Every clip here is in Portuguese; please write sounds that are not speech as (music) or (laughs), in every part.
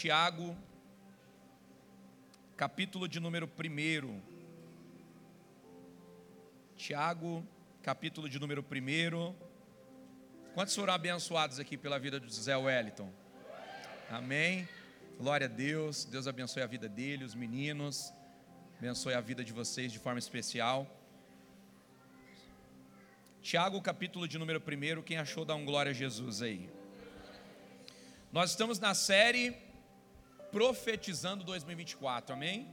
Tiago, capítulo de número 1. Tiago, capítulo de número 1. Quantos foram abençoados aqui pela vida do José Wellington? Amém. Glória a Deus. Deus abençoe a vida dele, os meninos. Abençoe a vida de vocês de forma especial. Tiago, capítulo de número 1. Quem achou, dá um glória a Jesus aí. Nós estamos na série Profetizando 2024, amém?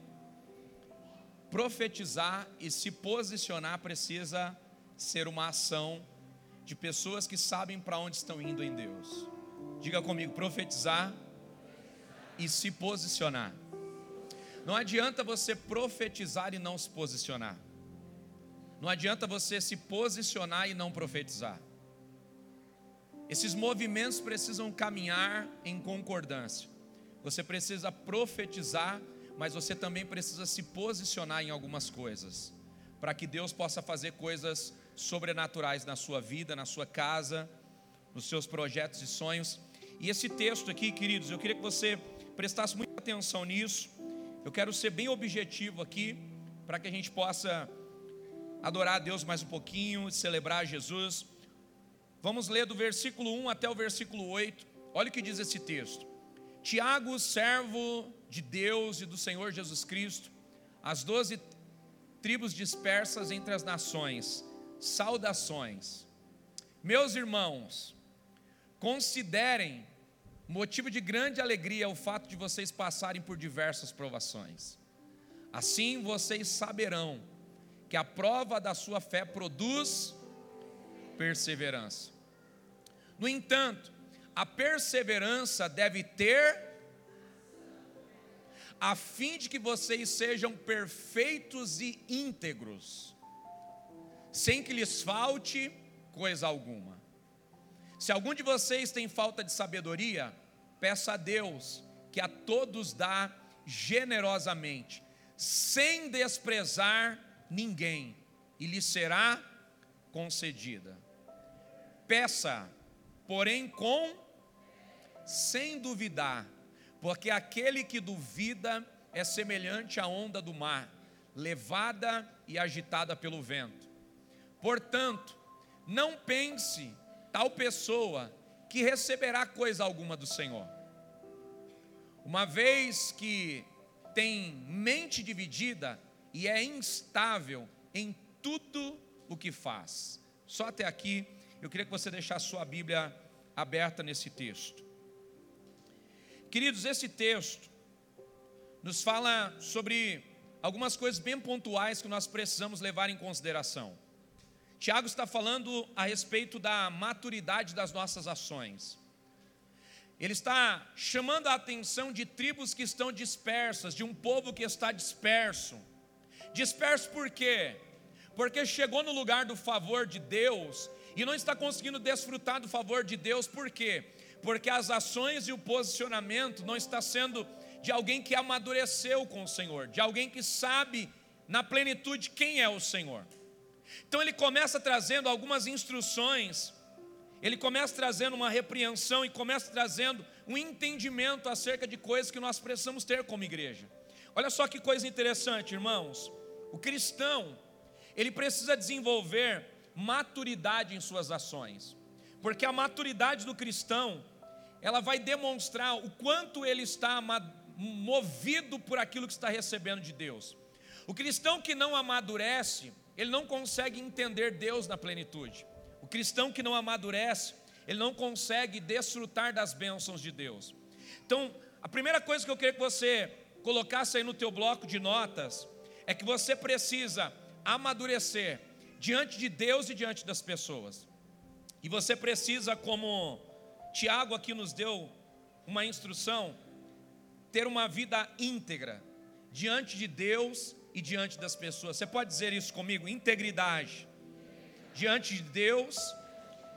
Profetizar e se posicionar precisa ser uma ação de pessoas que sabem para onde estão indo em Deus. Diga comigo, profetizar e se posicionar. Não adianta você profetizar e não se posicionar. Não adianta você se posicionar e não profetizar. Esses movimentos precisam caminhar em concordância. Você precisa profetizar, mas você também precisa se posicionar em algumas coisas, para que Deus possa fazer coisas sobrenaturais na sua vida, na sua casa, nos seus projetos e sonhos. E esse texto aqui, queridos, eu queria que você prestasse muita atenção nisso. Eu quero ser bem objetivo aqui, para que a gente possa adorar a Deus mais um pouquinho, celebrar Jesus. Vamos ler do versículo 1 até o versículo 8. Olha o que diz esse texto. Tiago, servo de Deus e do Senhor Jesus Cristo, as doze tribos dispersas entre as nações, saudações. Meus irmãos, considerem motivo de grande alegria o fato de vocês passarem por diversas provações. Assim vocês saberão que a prova da sua fé produz perseverança. No entanto, a perseverança deve ter, a fim de que vocês sejam perfeitos e íntegros, sem que lhes falte coisa alguma. Se algum de vocês tem falta de sabedoria, peça a Deus, que a todos dá generosamente, sem desprezar ninguém, e lhe será concedida. Peça, porém com sem duvidar, porque aquele que duvida é semelhante à onda do mar, levada e agitada pelo vento. Portanto, não pense tal pessoa que receberá coisa alguma do Senhor. Uma vez que tem mente dividida, e é instável em tudo o que faz. Só até aqui, eu queria que você deixasse sua Bíblia aberta nesse texto. Queridos, esse texto nos fala sobre algumas coisas bem pontuais que nós precisamos levar em consideração. Tiago está falando a respeito da maturidade das nossas ações. Ele está chamando a atenção de tribos que estão dispersas, de um povo que está disperso Disperso por quê? Porque chegou no lugar do favor de Deus e não está conseguindo desfrutar do favor de Deus, por quê? Porque as ações e o posicionamento não está sendo de alguém que amadureceu com o Senhor, de alguém que sabe na plenitude quem é o Senhor. Então ele começa trazendo algumas instruções, ele começa trazendo uma repreensão e começa trazendo um entendimento acerca de coisas que nós precisamos ter como igreja. Olha só que coisa interessante, irmãos. O cristão, ele precisa desenvolver maturidade em suas ações, porque a maturidade do cristão, ela vai demonstrar o quanto ele está movido por aquilo que está recebendo de Deus. O cristão que não amadurece, ele não consegue entender Deus na plenitude. O cristão que não amadurece, ele não consegue desfrutar das bênçãos de Deus. Então, a primeira coisa que eu queria que você colocasse aí no teu bloco de notas é que você precisa amadurecer diante de Deus e diante das pessoas. E você precisa, como Tiago aqui nos deu uma instrução, ter uma vida íntegra diante de Deus e diante das pessoas. Você pode dizer isso comigo? Integridade diante de Deus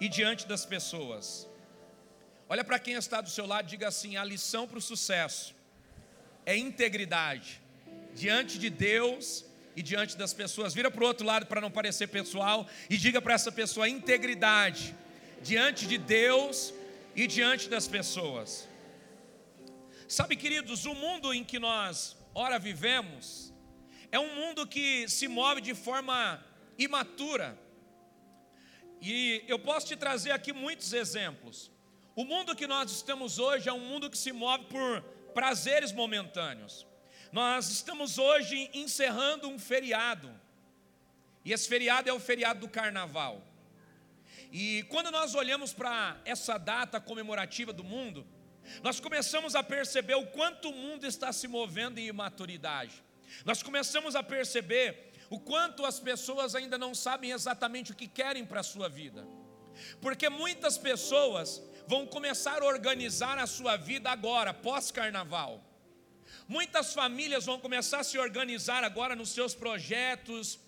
e diante das pessoas. Olha para quem está do seu lado diga assim: a lição para o sucesso é integridade diante de Deus e diante das pessoas. Vira para o outro lado para não parecer pessoal e diga para essa pessoa integridade diante de Deus e diante das pessoas. Sabe, queridos, o mundo em que nós ora vivemos é um mundo que se move de forma imatura. E eu posso te trazer aqui muitos exemplos. O mundo que nós estamos hoje é um mundo que se move por prazeres momentâneos. Nós estamos hoje encerrando um feriado. E esse feriado é o feriado do carnaval. E quando nós olhamos para essa data comemorativa do mundo, nós começamos a perceber o quanto o mundo está se movendo em imaturidade. Nós começamos a perceber o quanto as pessoas ainda não sabem exatamente o que querem para a sua vida. Porque muitas pessoas vão começar a organizar a sua vida agora, pós-carnaval. Muitas famílias vão começar a se organizar agora nos seus projetos,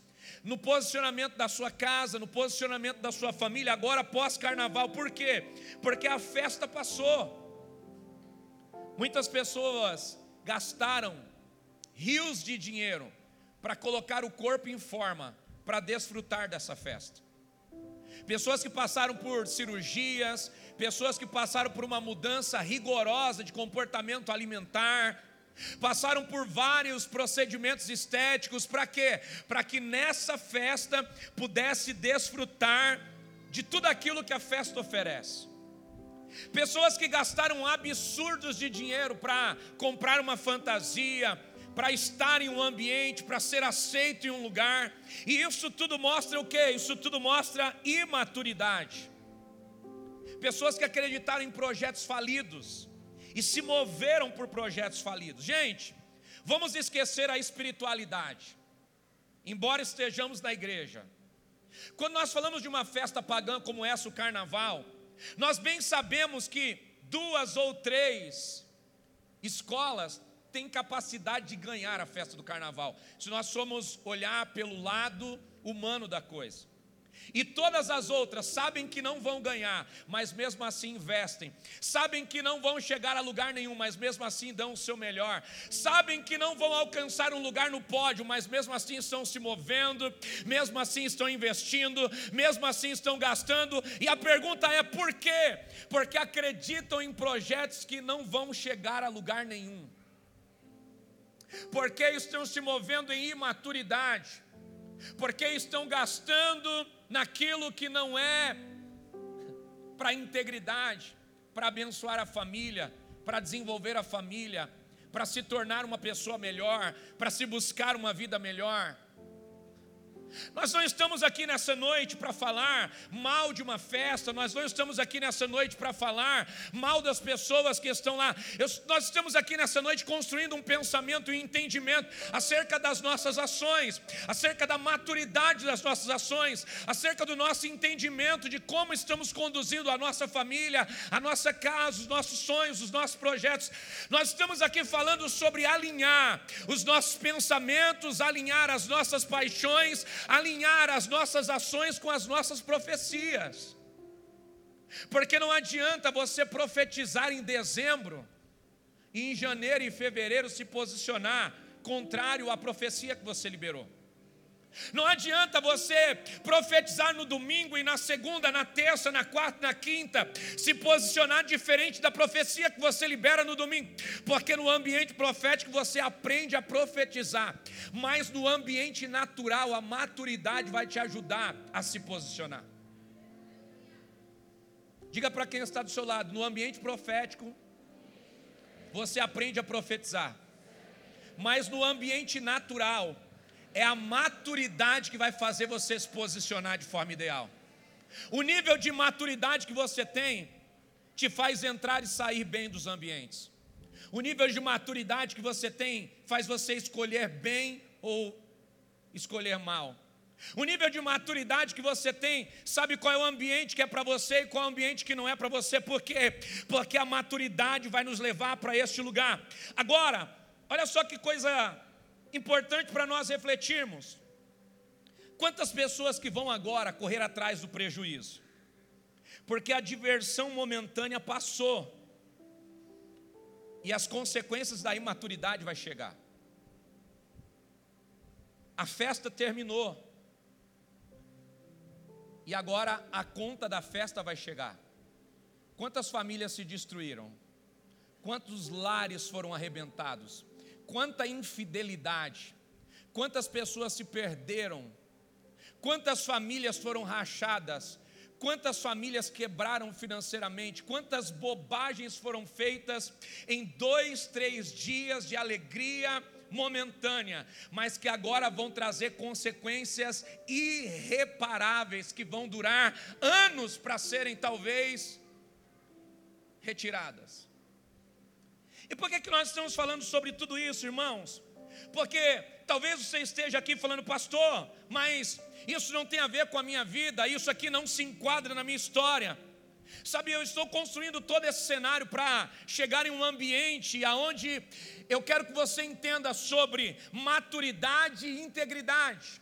no posicionamento da sua casa, no posicionamento da sua família, agora pós-carnaval. Por quê? Porque a festa passou. Muitas pessoas gastaram rios de dinheiro para colocar o corpo em forma para desfrutar dessa festa. Pessoas que passaram por cirurgias, pessoas que passaram por uma mudança rigorosa de comportamento alimentar, passaram por vários procedimentos estéticos, para quê? Para que nessa festa pudesse desfrutar de tudo aquilo que a festa oferece. Pessoas que gastaram absurdos de dinheiro para comprar uma fantasia, para estar em um ambiente, para ser aceito em um lugar, e isso tudo mostra o que? Isso tudo mostra imaturidade. Pessoas que acreditaram em projetos falidos, e se moveram por projetos falidos. Gente, vamos esquecer a espiritualidade, embora estejamos na igreja. Quando nós falamos de uma festa pagã como essa, o carnaval, nós bem sabemos que duas ou três escolas têm capacidade de ganhar a festa do carnaval, se nós formos olhar pelo lado humano da coisa. E todas as outras sabem que não vão ganhar, mas mesmo assim investem. Sabem que não vão chegar a lugar nenhum, mas mesmo assim dão o seu melhor. Sabem que não vão alcançar um lugar no pódio, mas mesmo assim estão se movendo, mesmo assim estão investindo, mesmo assim estão gastando. E a pergunta é por quê? Porque acreditam em projetos que não vão chegar a lugar nenhum. Porque estão se movendo em imaturidade. Porque estão gastando naquilo que não é para a integridade, para abençoar a família, para desenvolver a família, para se tornar uma pessoa melhor, para se buscar uma vida melhor. Nós não estamos aqui nessa noite para falar mal de uma festa, nós não estamos aqui nessa noite para falar mal das pessoas que estão lá. Eu, nós estamos aqui nessa noite construindo um pensamento e entendimento acerca das nossas ações, acerca da maturidade das nossas ações, acerca do nosso entendimento de como estamos conduzindo a nossa família, a nossa casa, os nossos sonhos, os nossos projetos. Nós estamos aqui falando sobre alinhar os nossos pensamentos, alinhar as nossas paixões, alinhar as nossas ações com as nossas profecias. Porque não adianta você profetizar em dezembro e em janeiro e fevereiro se posicionar contrário à profecia que você liberou. Não adianta você profetizar no domingo e na segunda, na terça, na quarta, na quinta, se posicionar diferente da profecia que você libera no domingo, porque no ambiente profético você aprende a profetizar, mas no ambiente natural a maturidade vai te ajudar a se posicionar. Diga para quem está do seu lado, no ambiente profético você aprende a profetizar, mas no ambiente natural é a maturidade que vai fazer você se posicionar de forma ideal. O nível de maturidade que você tem te faz entrar e sair bem dos ambientes. O nível de maturidade que você tem faz você escolher bem ou escolher mal. O nível de maturidade que você tem, sabe qual é o ambiente que é para você e qual é o ambiente que não é para você, por quê? Porque a maturidade vai nos levar para este lugar. Agora, olha só que coisa importante para nós refletirmos. Quantas pessoas que vão agora correr atrás do prejuízo? Porque a diversão momentânea passou. E as consequências da imaturidade vai chegar. A festa terminou. E agora a conta da festa vai chegar. Quantas famílias se destruíram? Quantos lares foram arrebentados? Quanta infidelidade? Quantas pessoas se perderam? Quantas famílias foram rachadas? Quantas famílias quebraram financeiramente? Quantas bobagens foram feitas em dois, três dias de alegria momentânea, mas que agora vão trazer consequências irreparáveis que vão durar anos para serem talvez retiradas. E por que, que nós estamos falando sobre tudo isso, irmãos? Porque talvez você esteja aqui falando, pastor, mas isso não tem a ver com a minha vida, isso aqui não se enquadra na minha história. Sabe, eu estou construindo todo esse cenário para chegar em um ambiente aonde eu quero que você entenda sobre maturidade e integridade.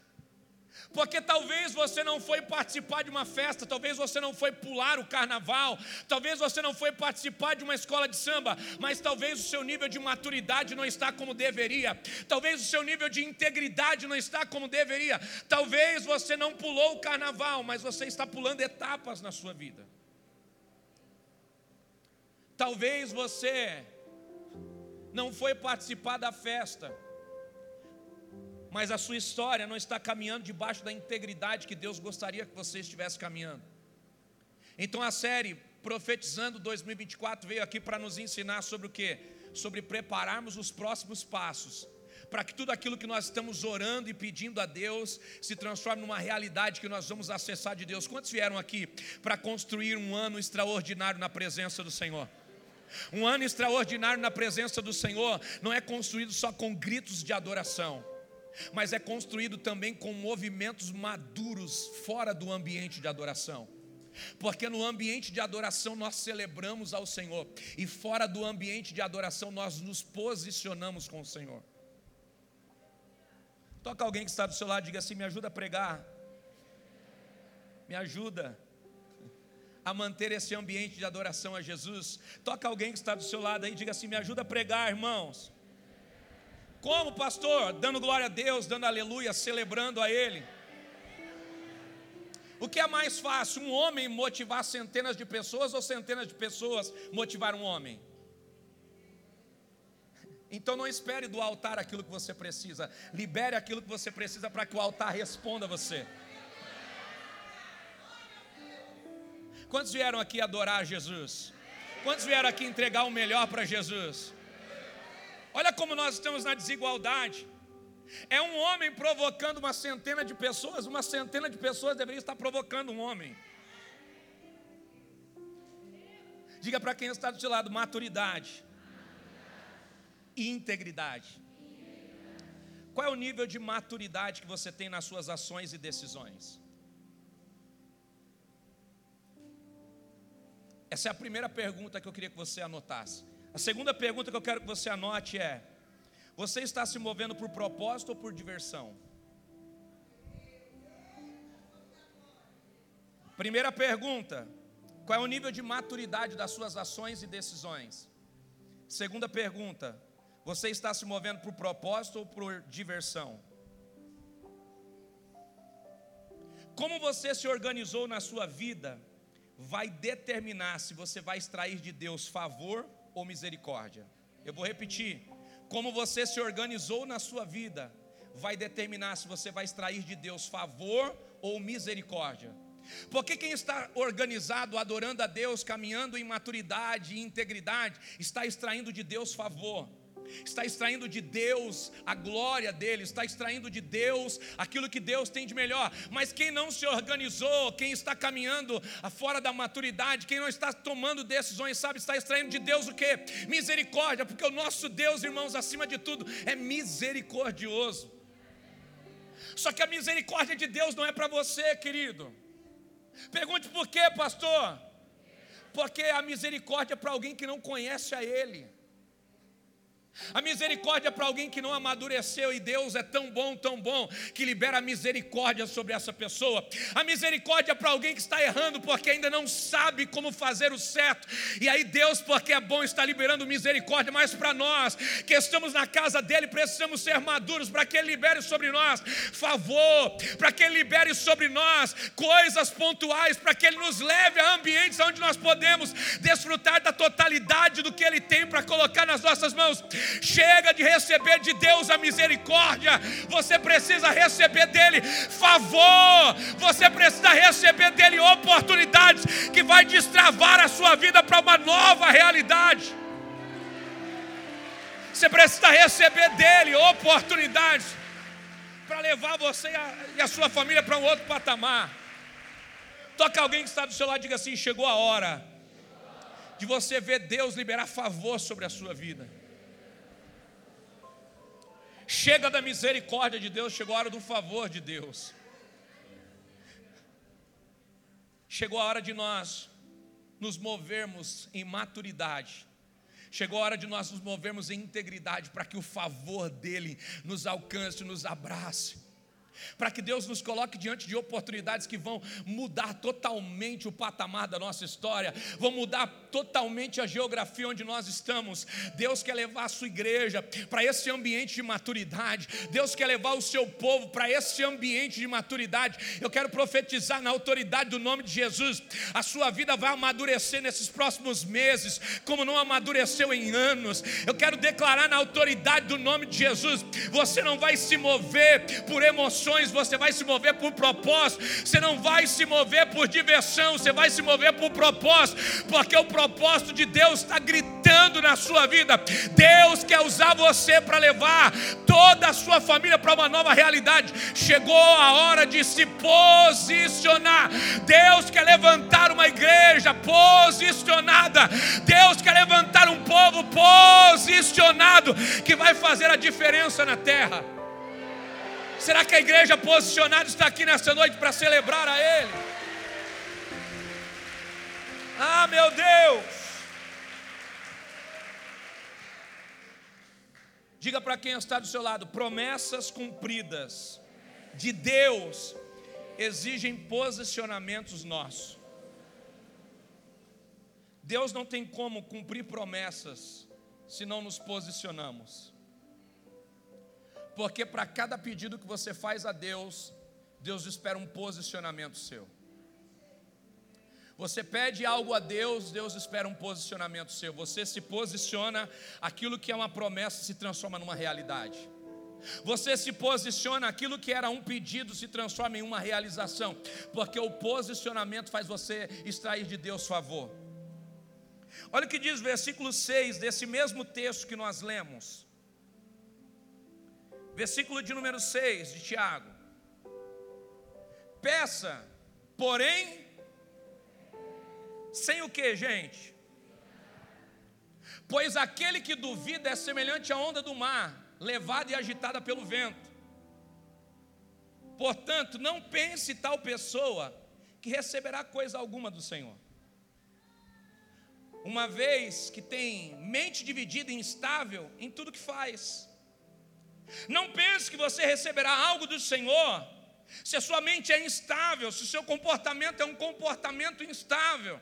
Porque talvez você não foi participar de uma festa, talvez você não foi pular o carnaval, talvez você não foi participar de uma escola de samba, mas talvez o seu nível de maturidade não está como deveria, talvez o seu nível de integridade não está como deveria, talvez você não pulou o carnaval, mas você está pulando etapas na sua vida. Talvez você não foi participar da festa, mas a sua história não está caminhando debaixo da integridade que Deus gostaria que você estivesse caminhando. Então a série Profetizando 2024 veio aqui para nos ensinar sobre o que? Sobre prepararmos os próximos passos, para que tudo aquilo que nós estamos orando e pedindo a Deus se transforme numa realidade que nós vamos acessar de Deus. Quantos vieram aqui para construir um ano extraordinário na presença do Senhor? Um ano extraordinário na presença do Senhor não é construído só com gritos de adoração mas é construído também com movimentos maduros fora do ambiente de adoração. Porque no ambiente de adoração nós celebramos ao Senhor, e fora do ambiente de adoração nós nos posicionamos com o Senhor. Toca alguém que está do seu lado diga assim: me ajuda a pregar, me ajuda a manter esse ambiente de adoração a Jesus. Toca alguém que está do seu lado aí diga assim: me ajuda a pregar, irmãos. Como, pastor? Dando glória a Deus, dando aleluia, celebrando a Ele. O que é mais fácil, um homem motivar centenas de pessoas ou centenas de pessoas motivar um homem? (laughs) Então não espere do altar aquilo que você precisa, libere aquilo que você precisa para que o altar responda a você. Quantos vieram aqui adorar Jesus? Quantos vieram aqui entregar o melhor para Jesus? Olha como nós estamos na desigualdade. É um homem provocando uma centena de pessoas, uma centena de pessoas deveria estar provocando um homem. Diga para quem está do seu lado: maturidade e integridade. Qual é o nível de maturidade que você tem nas suas ações e decisões? Essa é a primeira pergunta que eu queria que você anotasse. A segunda pergunta que eu quero que você anote é: você está se movendo por propósito ou por diversão? Primeira pergunta: qual é o nível de maturidade das suas ações e decisões? Segunda pergunta: você está se movendo por propósito ou por diversão? Como você se organizou na sua vida vai determinar se você vai extrair de Deus favor ou misericórdia. Eu vou repetir: como você se organizou na sua vida, vai determinar se você vai extrair de Deus favor ou misericórdia. Porque quem está organizado, adorando a Deus, caminhando em maturidade e integridade, está extraindo de Deus favor está extraindo de Deus a glória dele, está extraindo de Deus aquilo que Deus tem de melhor. Mas quem não se organizou, quem está caminhando fora da maturidade, quem não está tomando decisões, sabe, está extraindo de Deus o que? Misericórdia, porque o nosso Deus, irmãos, acima de tudo, é misericordioso. Só que a misericórdia de Deus não é para você, querido. Pergunte por quê, pastor? Porque a misericórdia é para alguém que não conhece a Ele. A misericórdia para alguém que não amadureceu e Deus é tão bom, tão bom, que libera misericórdia sobre essa pessoa. A misericórdia para alguém que está errando porque ainda não sabe como fazer o certo. E aí Deus, porque é bom, está liberando misericórdia, mas para nós que estamos na casa dele, precisamos ser maduros para que ele libere sobre nós favor, para que ele libere sobre nós coisas pontuais, para que ele nos leve a ambientes onde nós podemos desfrutar da totalidade do que ele tem para colocar nas nossas mãos. Chega de receber de Deus a misericórdia, você precisa receber dele favor, você precisa receber dele oportunidades que vai destravar a sua vida para uma nova realidade. Você precisa receber dele oportunidades para levar você e a sua família para um outro patamar. Toca alguém que está do seu lado e diga assim: chegou a hora de você ver Deus liberar favor sobre a sua vida. Chega da misericórdia de Deus, chegou a hora do favor de Deus. Chegou a hora de nós nos movermos em maturidade. Chegou a hora de nós nos movermos em integridade para que o favor dele nos alcance, nos abrace para que Deus nos coloque diante de oportunidades que vão mudar totalmente o patamar da nossa história, vão mudar totalmente a geografia onde nós estamos. Deus quer levar a sua igreja para esse ambiente de maturidade, Deus quer levar o seu povo para esse ambiente de maturidade. Eu quero profetizar na autoridade do nome de Jesus: a sua vida vai amadurecer nesses próximos meses, como não amadureceu em anos. Eu quero declarar na autoridade do nome de Jesus: você não vai se mover por emoções você vai se mover por propósito, você não vai se mover por diversão, você vai se mover por propósito, porque o propósito de Deus está gritando na sua vida. Deus quer usar você para levar toda a sua família para uma nova realidade. Chegou a hora de se posicionar. Deus quer levantar uma igreja posicionada. Deus quer levantar um povo posicionado que vai fazer a diferença na terra. Será que a igreja posicionada está aqui nessa noite para celebrar a Ele? Ah, meu Deus! Diga para quem está do seu lado: promessas cumpridas de Deus exigem posicionamentos nossos. Deus não tem como cumprir promessas se não nos posicionamos. Porque para cada pedido que você faz a Deus, Deus espera um posicionamento seu. Você pede algo a Deus, Deus espera um posicionamento seu. Você se posiciona, aquilo que é uma promessa se transforma numa realidade. Você se posiciona, aquilo que era um pedido se transforma em uma realização, porque o posicionamento faz você extrair de Deus favor. Olha o que diz o versículo 6 desse mesmo texto que nós lemos. Versículo de número 6 de Tiago. Peça, porém, sem o que, gente? Pois aquele que duvida é semelhante à onda do mar, levada e agitada pelo vento. Portanto, não pense tal pessoa que receberá coisa alguma do Senhor. Uma vez que tem mente dividida e instável em tudo que faz. Não pense que você receberá algo do Senhor se a sua mente é instável, se o seu comportamento é um comportamento instável.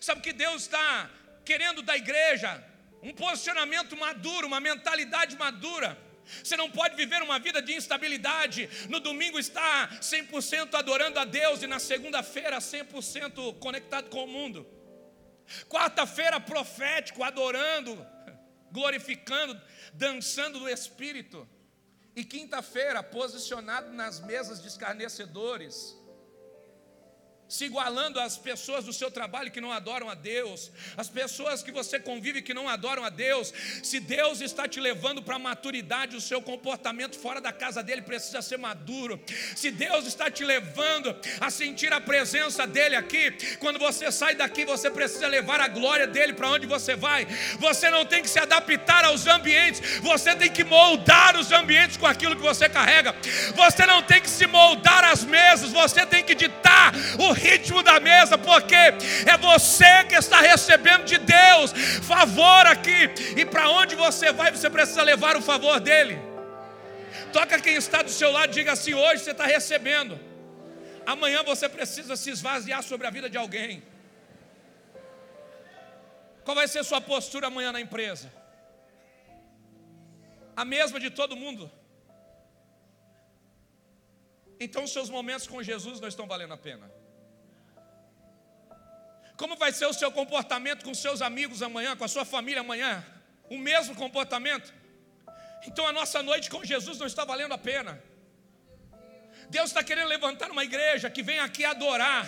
Sabe que Deus está querendo da igreja um posicionamento maduro, uma mentalidade madura. Você não pode viver uma vida de instabilidade. No domingo está 100% adorando a Deus e na segunda-feira 100% conectado com o mundo. Quarta-feira profético, adorando, glorificando, dançando no Espírito. E quinta-feira, posicionado nas mesas de escarnecedores, se igualando às pessoas do seu trabalho que não adoram a Deus, as pessoas que você convive que não adoram a Deus. Se Deus está te levando para a maturidade, o seu comportamento fora da casa dele precisa ser maduro. Se Deus está te levando a sentir a presença dele aqui, quando você sai daqui, você precisa levar a glória dele para onde você vai. Você não tem que se adaptar aos ambientes, você tem que moldar os ambientes com aquilo que você carrega. Você não tem que se moldar às mesas, você tem que ditar o ritmo da mesa, porque é você que está recebendo de Deus favor aqui. E para onde você vai, você precisa levar o favor dele. Toca quem está do seu lado, diga assim: hoje você está recebendo. Amanhã você precisa se esvaziar sobre a vida de alguém. Qual vai ser sua postura amanhã na empresa? A mesma de todo mundo? Então seus momentos com Jesus não estão valendo a pena. Como vai ser o seu comportamento com seus amigos amanhã, com a sua família amanhã? O mesmo comportamento? Então a nossa noite com Jesus não está valendo a pena. Deus está querendo levantar uma igreja que vem aqui adorar,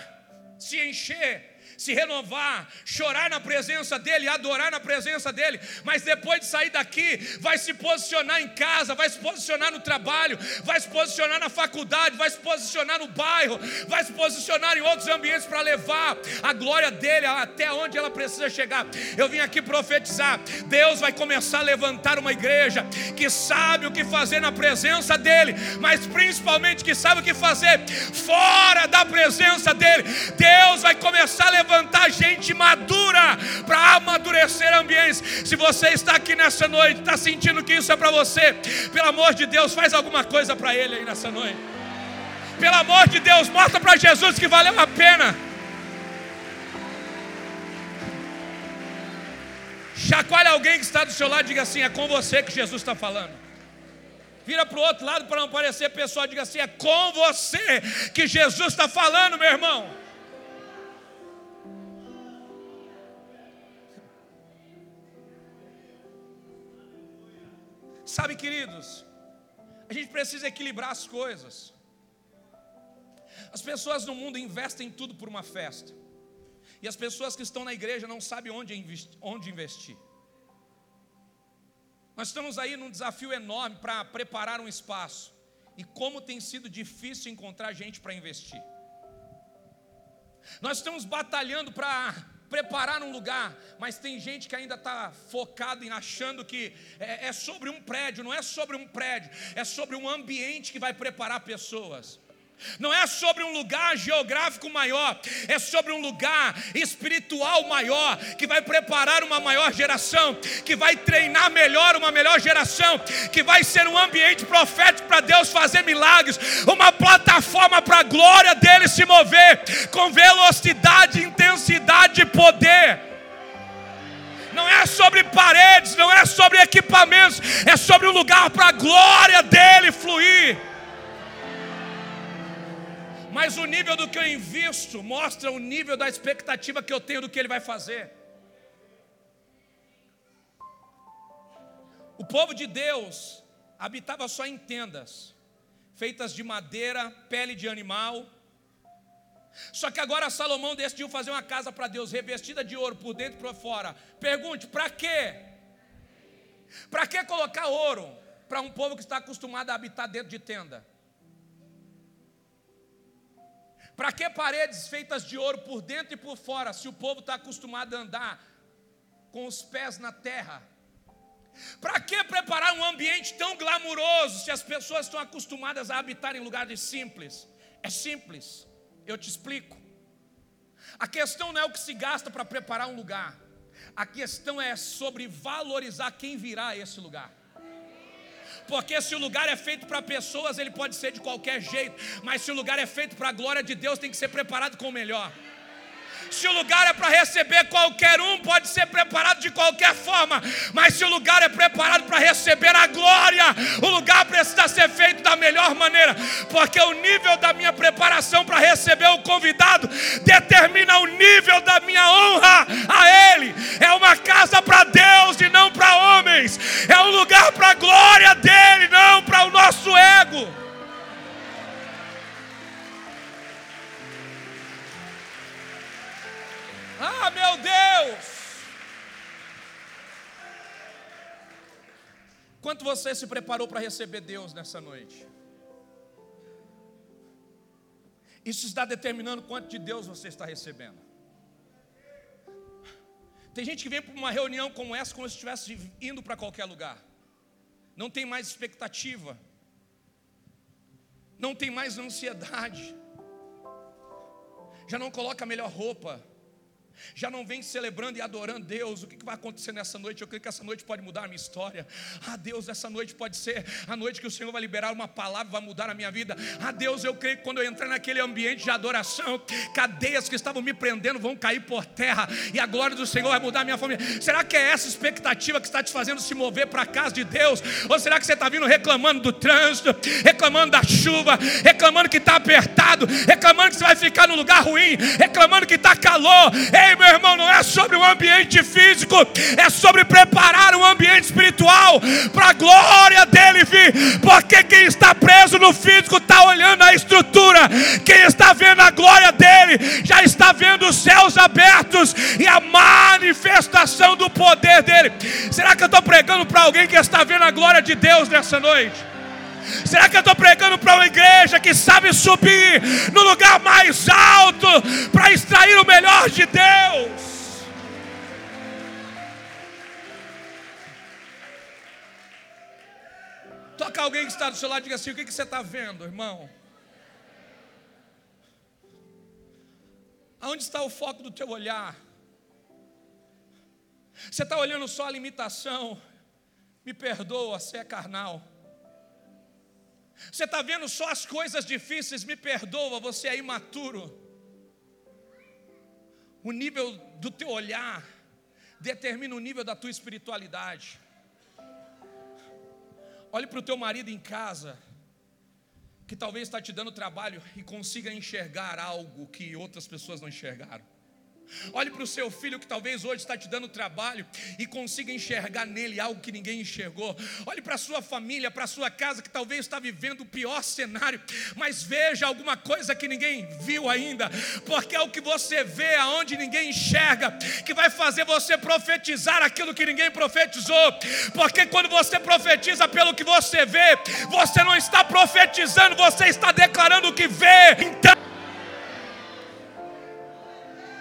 se encher, se renovar, chorar na presença dEle, adorar na presença dEle, mas depois de sair daqui, vai se posicionar em casa, vai se posicionar no trabalho, vai se posicionar na faculdade, vai se posicionar no bairro, vai se posicionar em outros ambientes para levar a glória dEle até onde ela precisa chegar. Eu vim aqui profetizar: Deus vai começar a levantar uma igreja que sabe o que fazer na presença dEle, mas principalmente que sabe o que fazer fora da presença dEle. Deus vai começar a levantar levantar gente madura para amadurecer ambientes. Se você está aqui nessa noite, está sentindo que isso é para você, pelo amor de Deus, faz alguma coisa para Ele aí nessa noite. Pelo amor de Deus, mostra para Jesus que valeu a pena. Chacoalha alguém que está do seu lado e diga assim: é com você que Jesus está falando. Vira para o outro lado para não parecer pessoal, diga assim: é com você que Jesus está falando, meu irmão. Sabe, queridos, a gente precisa equilibrar as coisas. As pessoas no mundo investem tudo por uma festa. E as pessoas que estão na igreja não sabem onde investir. Nós estamos aí num desafio enorme para preparar um espaço. E como tem sido difícil encontrar gente para investir. Nós estamos batalhando para preparar um lugar, mas tem gente que ainda está focada em achando que é, é sobre um prédio, não é sobre um prédio, é sobre um ambiente que vai preparar pessoas. Não é sobre um lugar geográfico maior, é sobre um lugar espiritual maior, que vai preparar uma maior geração, que vai treinar melhor uma melhor geração, que vai ser um ambiente profético para Deus fazer milagres, uma plataforma para a glória dele se mover com velocidade, intensidade e poder. Não é sobre paredes, não é sobre equipamentos, é sobre um lugar para a glória dele fluir. Mas o nível do que eu invisto mostra o nível da expectativa que eu tenho do que ele vai fazer. O povo de Deus habitava só em tendas, feitas de madeira, pele de animal. Só que agora Salomão decidiu fazer uma casa para Deus, revestida de ouro por dentro e por fora. Pergunte: para quê? Para que colocar ouro para um povo que está acostumado a habitar dentro de tenda? Para que paredes feitas de ouro por dentro e por fora, se o povo está acostumado a andar com os pés na terra? Para que preparar um ambiente tão glamuroso se as pessoas estão acostumadas a habitar em lugares simples? É simples, eu te explico. A questão não é o que se gasta para preparar um lugar, a questão é sobre valorizar quem virá a esse lugar. Porque se o lugar é feito para pessoas, ele pode ser de qualquer jeito, mas se o lugar é feito para a glória de Deus, tem que ser preparado com o melhor. Se o lugar é para receber qualquer um, pode ser preparado de qualquer forma. Mas se o lugar é preparado para receber a glória, o lugar precisa ser feito da melhor maneira. Porque o nível da minha preparação para receber o convidado determina o nível da minha honra a Ele. É uma casa para Deus e não para homens. É um lugar para a glória dele, não para o nosso ego. Ah, meu Deus! Quanto você se preparou para receber Deus nessa noite? Isso está determinando quanto de Deus você está recebendo. Tem gente que vem para uma reunião como essa, como se estivesse indo para qualquer lugar. Não tem mais expectativa. Não tem mais ansiedade já não coloca a melhor roupa, já não vem celebrando e adorando Deus, o que vai acontecer nessa noite? Eu creio que essa noite pode mudar a minha história. Ah, Deus, essa noite pode ser a noite que o Senhor vai liberar uma palavra, vai mudar a minha vida. Ah, Deus, eu creio que quando eu entrar naquele ambiente de adoração, cadeias que estavam me prendendo vão cair por terra e a glória do Senhor vai mudar a minha família. Será que é essa expectativa que está te fazendo se mover para a casa de Deus? Ou será que você está vindo reclamando do trânsito, reclamando da chuva, reclamando que está apertado, reclamando que você vai ficar no lugar ruim, reclamando que está calor? Ei, Meu irmão, não é sobre o ambiente físico, é sobre preparar um ambiente espiritual para a glória dele vir. Porque quem está preso no físico está olhando a estrutura, quem está vendo a glória dele já está vendo os céus abertos e a manifestação do poder dele. Será que eu estou pregando para alguém que está vendo a glória de Deus nessa noite? Será que eu estou pregando para uma igreja que sabe subir no lugar mais alto para extrair o melhor de Deus? Toca alguém que está do seu lado e diga assim: o que, que você está vendo, irmão? Aonde está o foco do teu olhar? Você está olhando só a limitação? Me perdoa, você é carnal. Você está vendo só as coisas difíceis, me perdoa, você é imaturo. O nível do teu olhar determina o nível da tua espiritualidade. Olhe para o teu marido em casa, que talvez está te dando trabalho e consiga enxergar algo que outras pessoas não enxergaram. Olhe para o seu filho que talvez hoje está te dando trabalho e consiga enxergar nele algo que ninguém enxergou. Olhe para a sua família, para a sua casa que talvez está vivendo o pior cenário, mas veja alguma coisa que ninguém viu ainda, porque é o que você vê aonde ninguém enxerga que vai fazer você profetizar aquilo que ninguém profetizou. Porque quando você profetiza pelo que você vê, você não está profetizando, você está declarando o que vê. Então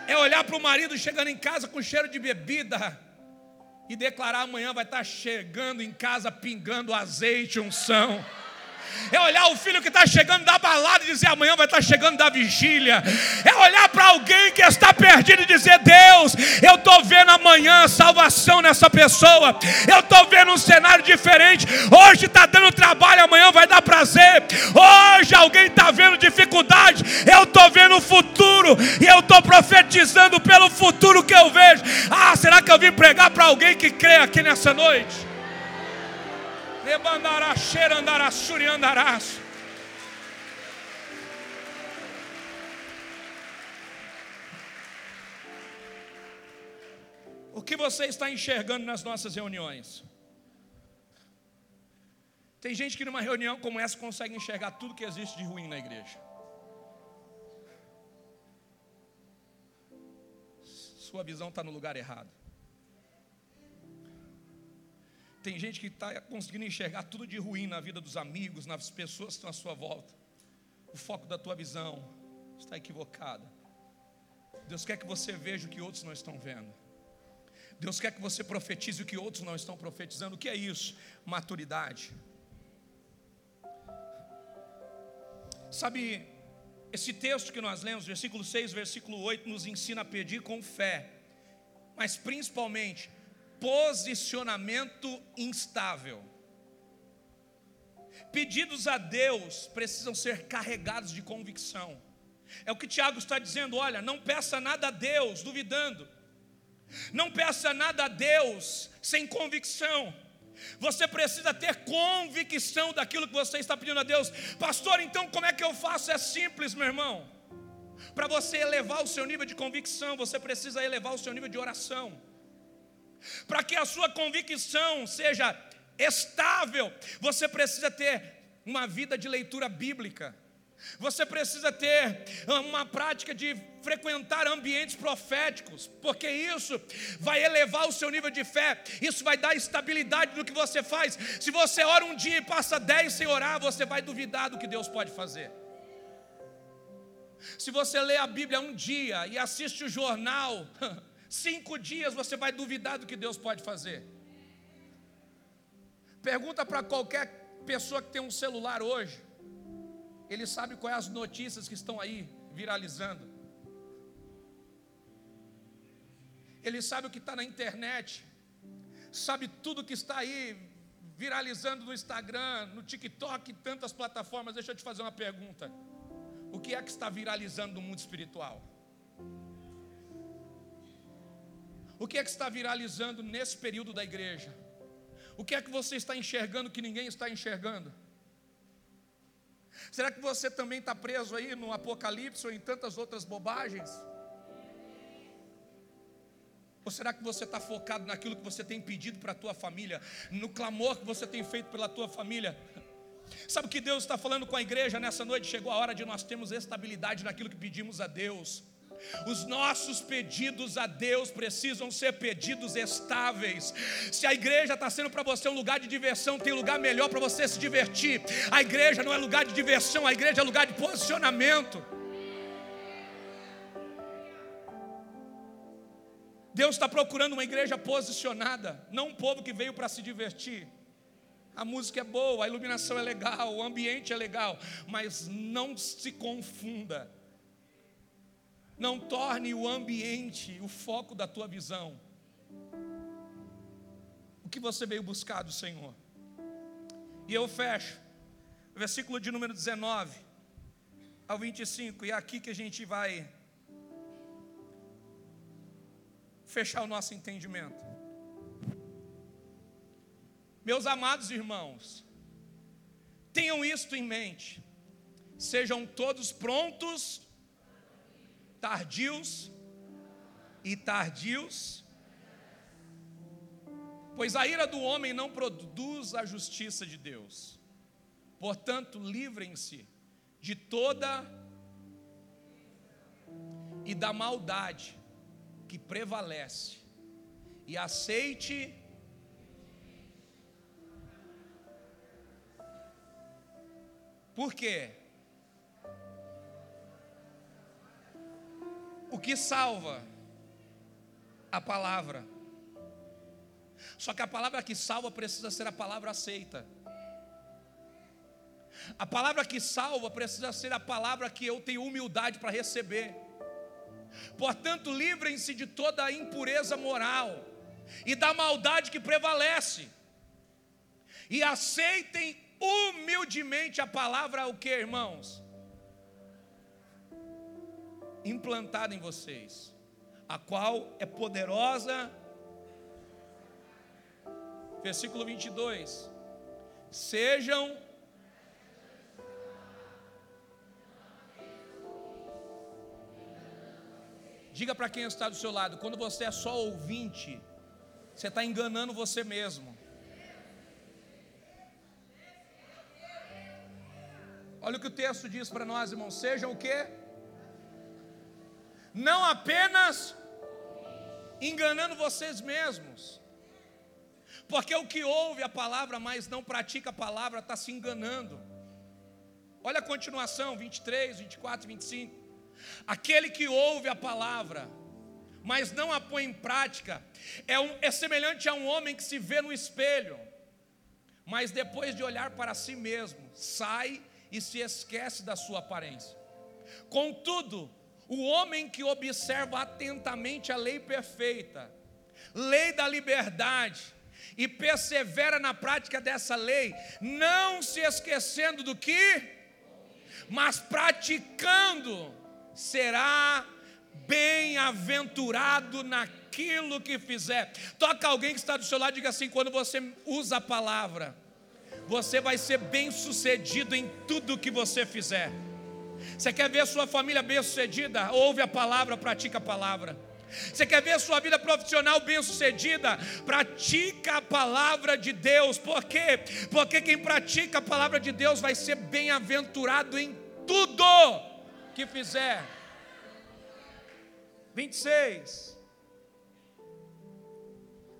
é olhar para o marido chegando em casa com cheiro de bebida e declarar amanhã vai estar chegando em casa pingando azeite, unção é olhar o filho que está chegando da balada e dizer amanhã vai estar chegando da vigília, é olhar para alguém que está perdido e dizer: Deus, eu estou vendo amanhã salvação nessa pessoa, eu estou vendo um cenário diferente. Hoje está dando trabalho, amanhã vai dar prazer. Hoje alguém está vendo dificuldade, eu estou vendo o futuro e eu estou profetizando pelo futuro que eu vejo. Ah, será que eu vim pregar para alguém que crê aqui nessa noite? O que você está enxergando nas nossas reuniões? Tem gente que numa reunião como essa consegue enxergar tudo que existe de ruim na igreja. Sua visão está no lugar errado. Tem gente que está conseguindo enxergar tudo de ruim na vida dos amigos, nas pessoas que estão à sua volta. O foco da tua visão está equivocado. Deus quer que você veja o que outros não estão vendo. Deus quer que você profetize o que outros não estão profetizando. O que é isso? Maturidade. Sabe, esse texto que nós lemos, versículo 6, versículo 8, nos ensina a pedir com fé, mas principalmente posicionamento instável. Pedidos a Deus precisam ser carregados de convicção. É o que Tiago está dizendo: olha, não peça nada a Deus duvidando, não peça nada a Deus sem convicção. Você precisa ter convicção daquilo que você está pedindo a Deus, pastor. Então, como é que eu faço? É simples, meu irmão. Para você elevar o seu nível de convicção, você precisa elevar o seu nível de oração. Para que a sua convicção seja estável, você precisa ter uma vida de leitura bíblica. Você precisa ter uma prática de frequentar ambientes proféticos, porque isso vai elevar o seu nível de fé, isso vai dar estabilidade no que você faz. Se você ora um dia e passa dez sem orar, você vai duvidar do que Deus pode fazer. Se você lê a Bíblia um dia e assiste o jornal, (laughs) Cinco dias você vai duvidar do que Deus pode fazer. Pergunta para qualquer pessoa que tem um celular hoje, ele sabe quais as notícias que estão aí viralizando. Ele sabe o que está na internet, sabe tudo que está aí viralizando no Instagram, no TikTok, tantas plataformas. Deixa eu te fazer uma pergunta: o que é que está viralizando no mundo espiritual? O que é que está viralizando nesse período da igreja? O que é que você está enxergando que ninguém está enxergando? Será que você também está preso aí no Apocalipse ou em tantas outras bobagens? Ou será que você está focado naquilo que você tem pedido para a tua família, no clamor que você tem feito pela tua família? Sabe o que Deus está falando com a igreja nessa noite? Chegou a hora de nós termos estabilidade naquilo que pedimos a Deus. Os nossos pedidos a Deus precisam ser pedidos estáveis. Se a igreja está sendo para você um lugar de diversão, tem lugar melhor para você se divertir. A igreja não é lugar de diversão, a igreja é lugar de posicionamento. Deus está procurando uma igreja posicionada, não um povo que veio para se divertir. A música é boa, a iluminação é legal, o ambiente é legal, mas não se confunda não torne o ambiente o foco da tua visão. O que você veio buscar do Senhor? E eu fecho, versículo de número 19 ao 25, e é aqui que a gente vai fechar o nosso entendimento. Meus amados irmãos, tenham isto em mente, sejam todos prontos tardios e tardios, pois a ira do homem não produz a justiça de Deus. Portanto, livrem-se de toda e da maldade que prevalece, e aceite Por quê? O que salva? A palavra. Só que a palavra que salva precisa ser a palavra aceita. A palavra que salva precisa ser a palavra que eu tenho humildade para receber. Portanto, livrem-se de toda a impureza moral e da maldade que prevalece. E aceitem humildemente a palavra o que, irmãos? Implantada em vocês, a qual é poderosa. Versículo 22. Sejam Diga para quem está do seu lado, quando você é só ouvinte, você está enganando você mesmo. Olha o que o texto diz para nós, irmãos. Sejam o que? Não apenas enganando vocês mesmos, porque o que ouve a palavra, mas não pratica a palavra, está se enganando. Olha a continuação, 23, 24, 25. Aquele que ouve a palavra, mas não a põe em prática, é, um, é semelhante a um homem que se vê no espelho, mas depois de olhar para si mesmo, sai e se esquece da sua aparência. Contudo, o homem que observa atentamente a lei perfeita, lei da liberdade, e persevera na prática dessa lei, não se esquecendo do que, mas praticando, será bem-aventurado naquilo que fizer. Toca alguém que está do seu lado e diga assim: quando você usa a palavra, você vai ser bem-sucedido em tudo que você fizer. Você quer ver sua família bem-sucedida? Ouve a palavra, pratica a palavra. Você quer ver sua vida profissional bem-sucedida? Pratica a palavra de Deus. Por quê? Porque quem pratica a palavra de Deus vai ser bem-aventurado em tudo que fizer. 26.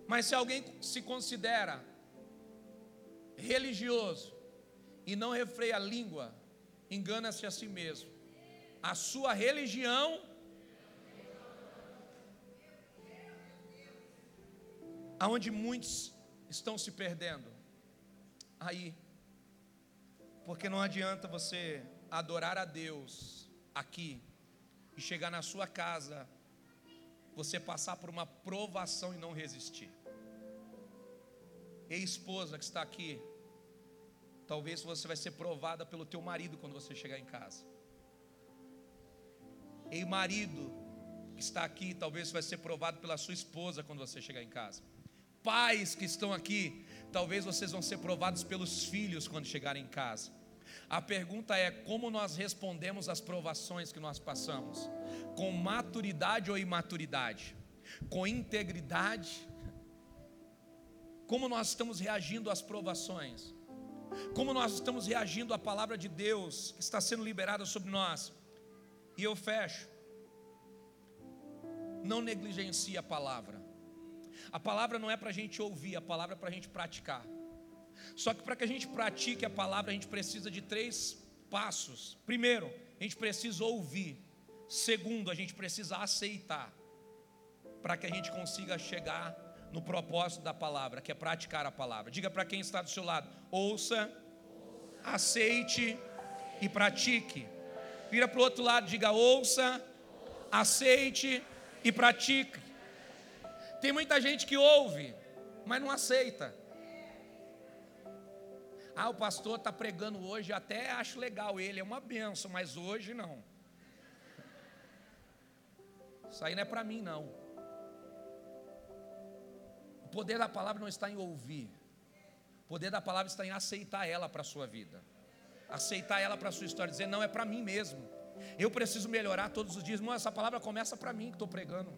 Mas se alguém se considera religioso e não refreia a língua, engana-se a si mesmo. A sua religião aonde muitos estão se perdendo. Aí, porque não adianta você adorar a Deus aqui e chegar na sua casa você passar por uma provação e não resistir. Ei, esposa que está aqui, talvez você vai ser provada pelo teu marido quando você chegar em casa. Ei, marido que está aqui, talvez vai ser provado pela sua esposa quando você chegar em casa. Pais que estão aqui, talvez vocês vão ser provados pelos filhos quando chegarem em casa. A pergunta é como nós respondemos às provações que nós passamos? Com maturidade ou imaturidade? Com integridade? Como nós estamos reagindo às provações? Como nós estamos reagindo à palavra de Deus que está sendo liberada sobre nós? E eu fecho não negligencie a palavra. A palavra não é para a gente ouvir, a palavra é para a gente praticar. Só que para que a gente pratique a palavra, a gente precisa de três passos. Primeiro, a gente precisa ouvir. Segundo, a gente precisa aceitar. Para que a gente consiga chegar no propósito da palavra, que é praticar a palavra. Diga para quem está do seu lado: ouça, aceite e pratique. Vira para o outro lado, diga: ouça, aceite e pratique. Tem muita gente que ouve, mas não aceita. Ah, o pastor está pregando hoje, até acho legal ele, é uma benção, mas hoje não. Isso aí não é para mim, não. O poder da palavra não está em ouvir, o poder da palavra está em aceitar ela para a sua vida, aceitar ela para a sua história, dizer, não é para mim mesmo. Eu preciso melhorar todos os dias. Irmão, essa palavra começa para mim que estou pregando.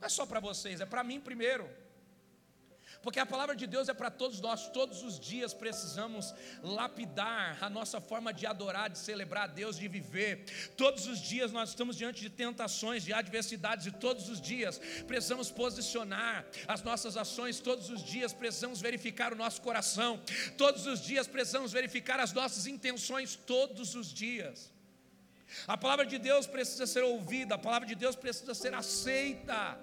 Não é só para vocês, é para mim primeiro. Porque a palavra de Deus é para todos nós, todos os dias precisamos lapidar a nossa forma de adorar, de celebrar a Deus, de viver. Todos os dias nós estamos diante de tentações, de adversidades, e todos os dias precisamos posicionar as nossas ações, todos os dias precisamos verificar o nosso coração, todos os dias precisamos verificar as nossas intenções, todos os dias. A palavra de Deus precisa ser ouvida, a palavra de Deus precisa ser aceita.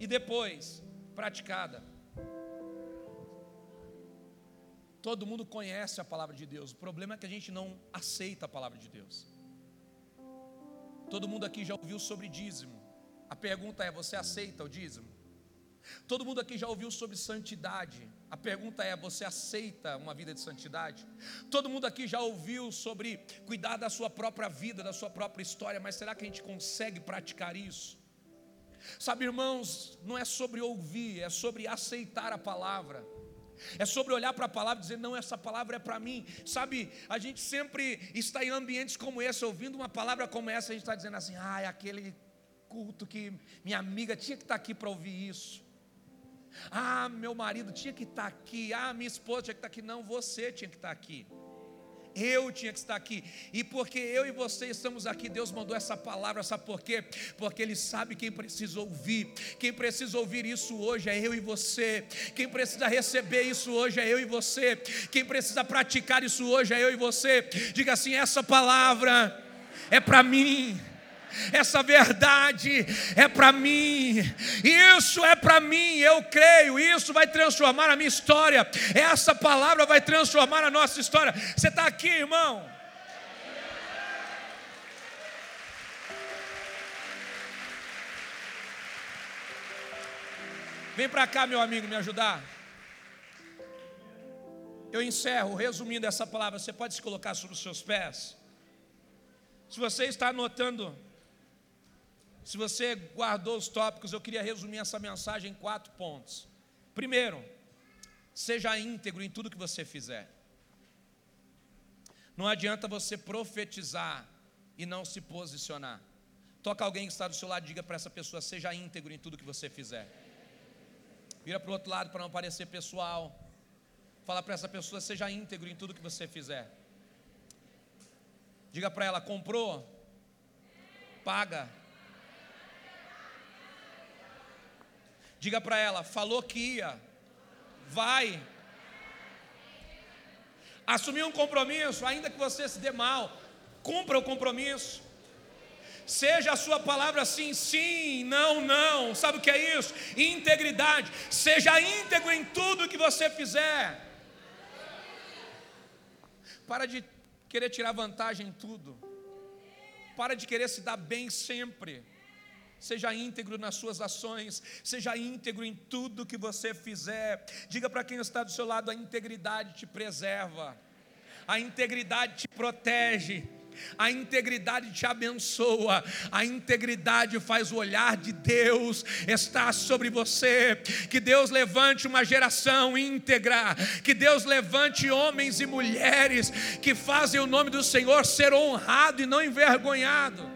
E depois, praticada. Todo mundo conhece a palavra de Deus, o problema é que a gente não aceita a palavra de Deus. Todo mundo aqui já ouviu sobre dízimo. A pergunta é: você aceita o dízimo? Todo mundo aqui já ouviu sobre santidade. A pergunta é: você aceita uma vida de santidade? Todo mundo aqui já ouviu sobre cuidar da sua própria vida, da sua própria história, mas será que a gente consegue praticar isso? Sabe, irmãos, não é sobre ouvir, é sobre aceitar a palavra. É sobre olhar para a palavra e dizer: não, essa palavra é para mim. Sabe, a gente sempre está em ambientes como esse, ouvindo uma palavra como essa, a gente está dizendo assim: ah, é aquele culto que minha amiga tinha que estar aqui para ouvir isso. Ah, meu marido tinha que estar aqui. Ah, minha esposa tinha que estar aqui. Não, você tinha que estar aqui. Eu tinha que estar aqui. E porque eu e você estamos aqui, Deus mandou essa palavra, sabe por quê? Porque Ele sabe quem precisa ouvir. Quem precisa ouvir isso hoje é eu e você. Quem precisa receber isso hoje é eu e você. Quem precisa praticar isso hoje é eu e você. Diga assim: essa palavra é para mim essa verdade é para mim, isso é para mim, eu creio, isso vai transformar a minha história, essa palavra vai transformar a nossa história. Você está aqui, irmão? Vem para cá, meu amigo, me ajudar. Eu encerro resumindo essa palavra. Você pode se colocar sobre os seus pés. Se você está anotando se você guardou os tópicos, eu queria resumir essa mensagem em quatro pontos. Primeiro, seja íntegro em tudo que você fizer. Não adianta você profetizar e não se posicionar. Toca alguém que está do seu lado e diga para essa pessoa: seja íntegro em tudo que você fizer. Vira para o outro lado para não parecer pessoal. Fala para essa pessoa: seja íntegro em tudo que você fizer. Diga para ela: comprou? Paga. Diga para ela, falou que ia. Vai. Assumir um compromisso, ainda que você se dê mal, cumpra o compromisso. Seja a sua palavra sim, sim, não, não. Sabe o que é isso? Integridade. Seja íntegro em tudo que você fizer. Para de querer tirar vantagem em tudo. Para de querer se dar bem sempre. Seja íntegro nas suas ações, seja íntegro em tudo que você fizer. Diga para quem está do seu lado: a integridade te preserva, a integridade te protege. A integridade te abençoa, a integridade faz o olhar de Deus estar sobre você. Que Deus levante uma geração íntegra, que Deus levante homens e mulheres que fazem o nome do Senhor ser honrado e não envergonhado.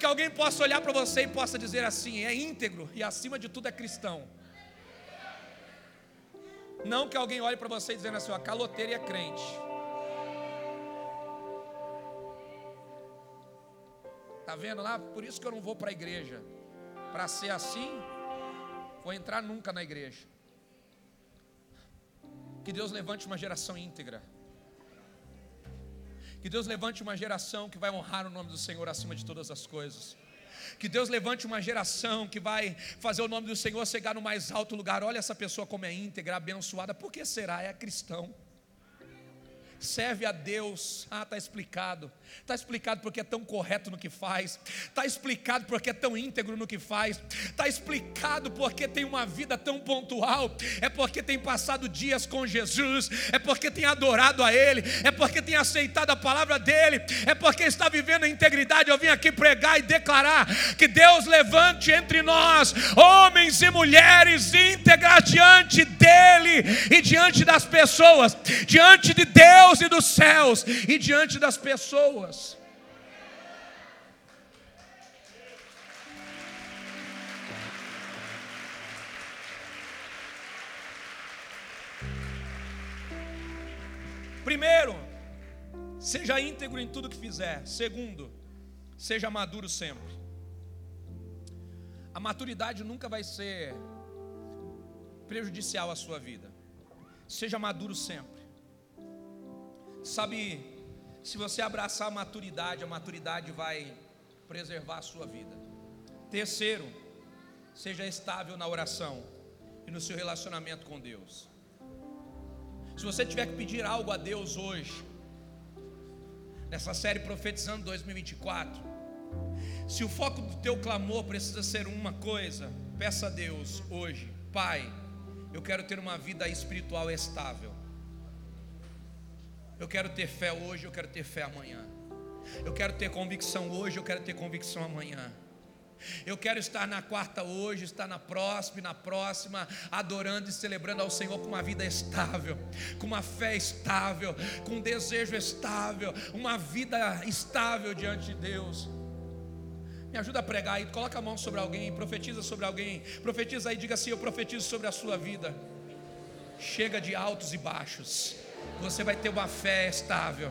Que alguém possa olhar para você e possa dizer assim: é íntegro e acima de tudo é cristão. Não que alguém olhe para você dizendo assim, ó, caloteiro e é crente. Está vendo lá? Por isso que eu não vou para a igreja. Para ser assim, vou entrar nunca na igreja. Que Deus levante uma geração íntegra. Que Deus levante uma geração que vai honrar o nome do Senhor acima de todas as coisas. Que Deus levante uma geração que vai fazer o nome do Senhor chegar no mais alto lugar. Olha essa pessoa como é íntegra, abençoada. Por que será? É cristão serve a Deus. Ah, está explicado. Está explicado porque é tão correto no que faz. Está explicado porque é tão íntegro no que faz. Está explicado porque tem uma vida tão pontual. É porque tem passado dias com Jesus. É porque tem adorado a Ele. É porque tem aceitado a palavra dEle. É porque está vivendo a integridade. Eu vim aqui pregar e declarar que Deus levante entre nós homens e mulheres íntegras diante dEle e diante das pessoas, diante de Deus Deus e dos céus e diante das pessoas. Primeiro, seja íntegro em tudo que fizer. Segundo, seja maduro sempre. A maturidade nunca vai ser prejudicial à sua vida. Seja maduro sempre. Sabe, se você abraçar a maturidade, a maturidade vai preservar a sua vida. Terceiro, seja estável na oração e no seu relacionamento com Deus. Se você tiver que pedir algo a Deus hoje, nessa série Profetizando 2024, se o foco do teu clamor precisa ser uma coisa, peça a Deus hoje, Pai, eu quero ter uma vida espiritual estável. Eu quero ter fé hoje, eu quero ter fé amanhã. Eu quero ter convicção hoje, eu quero ter convicção amanhã. Eu quero estar na quarta hoje, estar na próxima e na próxima, adorando e celebrando ao Senhor com uma vida estável, com uma fé estável, com um desejo estável, uma vida estável diante de Deus. Me ajuda a pregar aí, coloca a mão sobre alguém, profetiza sobre alguém, profetiza aí, diga assim: Eu profetizo sobre a sua vida. Chega de altos e baixos você vai ter uma fé estável.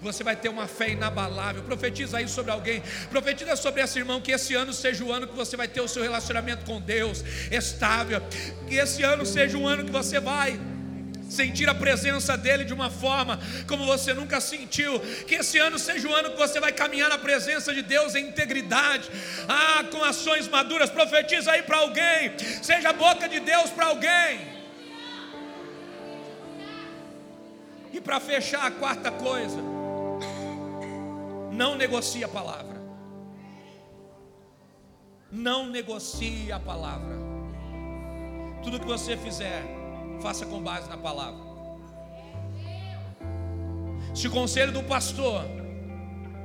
Você vai ter uma fé inabalável. Profetiza aí sobre alguém. Profetiza sobre esse irmão que esse ano seja o ano que você vai ter o seu relacionamento com Deus estável. Que esse ano seja um ano que você vai sentir a presença dele de uma forma como você nunca sentiu. Que esse ano seja o ano que você vai caminhar na presença de Deus em integridade, ah, com ações maduras. Profetiza aí para alguém. Seja a boca de Deus para alguém. E para fechar a quarta coisa, não negocie a palavra. Não negocie a palavra. Tudo que você fizer, faça com base na palavra. Se o conselho do pastor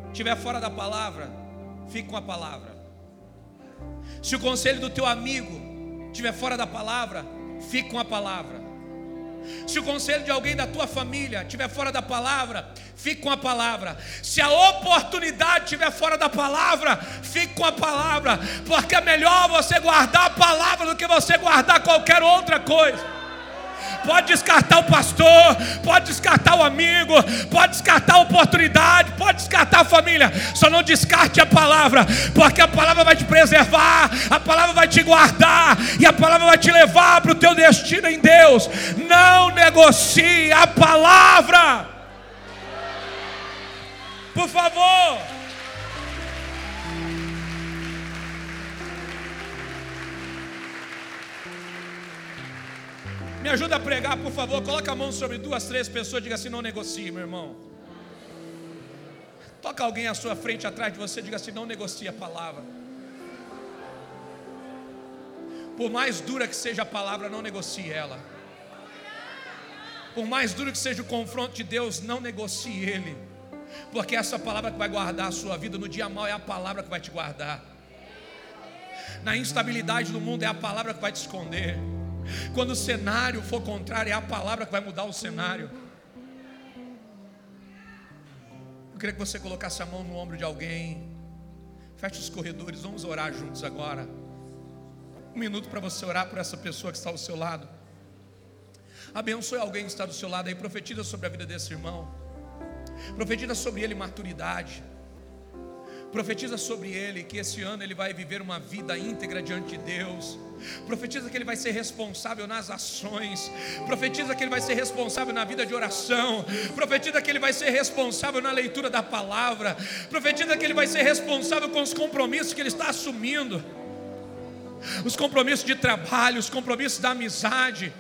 estiver fora da palavra, fique com a palavra. Se o conselho do teu amigo estiver fora da palavra, fique com a palavra. Se o conselho de alguém da tua família estiver fora da palavra, fique com a palavra. Se a oportunidade estiver fora da palavra, fique com a palavra, porque é melhor você guardar a palavra do que você guardar qualquer outra coisa pode descartar o pastor, pode descartar o amigo, pode descartar a oportunidade, pode descartar a família, só não descarte a palavra, porque a palavra vai te preservar, a palavra vai te guardar e a palavra vai te levar para o teu destino em Deus. Não negocie a palavra. Por favor. Me ajuda a pregar, por favor. Coloca a mão sobre duas, três pessoas. Diga assim: não negocie, meu irmão. Toca alguém à sua frente, atrás de você, diga assim: não negocie a palavra. Por mais dura que seja a palavra, não negocie ela. Por mais duro que seja o confronto de Deus, não negocie ele. Porque essa palavra que vai guardar a sua vida no dia mal é a palavra que vai te guardar. Na instabilidade do mundo é a palavra que vai te esconder. Quando o cenário for contrário, é a palavra que vai mudar o cenário. Eu queria que você colocasse a mão no ombro de alguém. Feche os corredores, vamos orar juntos agora. Um minuto para você orar por essa pessoa que está ao seu lado. Abençoe alguém que está do seu lado aí, profetiza sobre a vida desse irmão. Profetiza sobre ele maturidade. Profetiza sobre ele que esse ano ele vai viver uma vida íntegra diante de Deus. Profetiza que ele vai ser responsável nas ações. Profetiza que ele vai ser responsável na vida de oração. Profetiza que ele vai ser responsável na leitura da palavra. Profetiza que ele vai ser responsável com os compromissos que ele está assumindo. Os compromissos de trabalho, os compromissos da amizade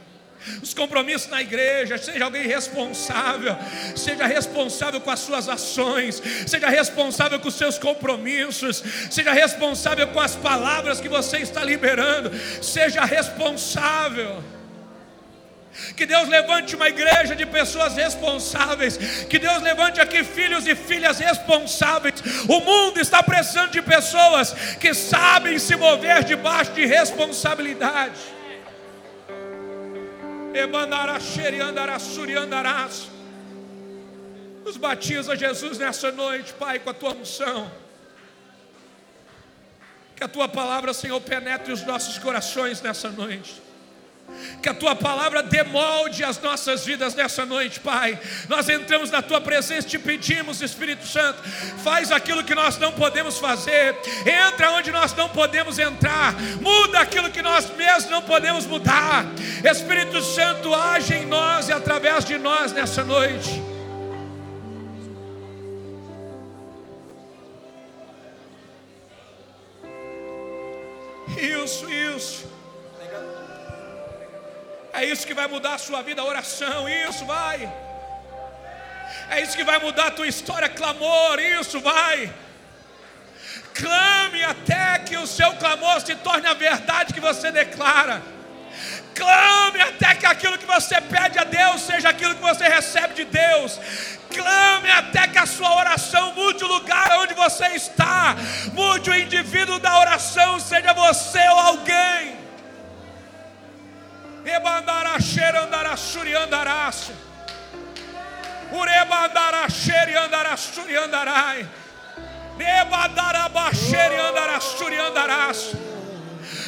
os compromissos na igreja, seja alguém responsável, seja responsável com as suas ações, seja responsável com os seus compromissos, seja responsável com as palavras que você está liberando, seja responsável. Que Deus levante uma igreja de pessoas responsáveis. Que Deus levante aqui filhos e filhas responsáveis. O mundo está precisando de pessoas que sabem se mover debaixo de responsabilidade. Nos batiza, Jesus, nessa noite, Pai, com a tua unção. Que a tua palavra, Senhor, penetre os nossos corações nessa noite que a tua palavra demolde as nossas vidas nessa noite, Pai. Nós entramos na tua presença, te pedimos, Espírito Santo, faz aquilo que nós não podemos fazer, entra onde nós não podemos entrar, muda aquilo que nós mesmos não podemos mudar. Espírito Santo, age em nós e através de nós nessa noite. Isso, isso. É isso que vai mudar a sua vida, a oração, isso vai. É isso que vai mudar a tua história, clamor, isso vai. Clame até que o seu clamor se torne a verdade que você declara. Clame até que aquilo que você pede a Deus seja aquilo que você recebe de Deus. Clame até que a sua oração mude o lugar onde você está. Mude o indivíduo da oração, seja você ou alguém. Ebandaraxeira andarassuri andaraço. Urebandaraxeira andarassuri andarai. Nebadarabaxeira andarassuri andaraço.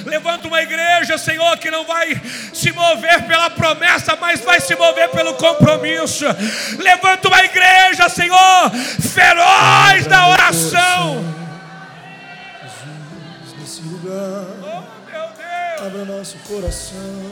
Levanta uma igreja, Senhor, que não vai se mover pela promessa, mas vai se mover pelo compromisso. Levanta uma igreja, Senhor, feroz da oração. Jesus, nesse lugar. Abra nosso coração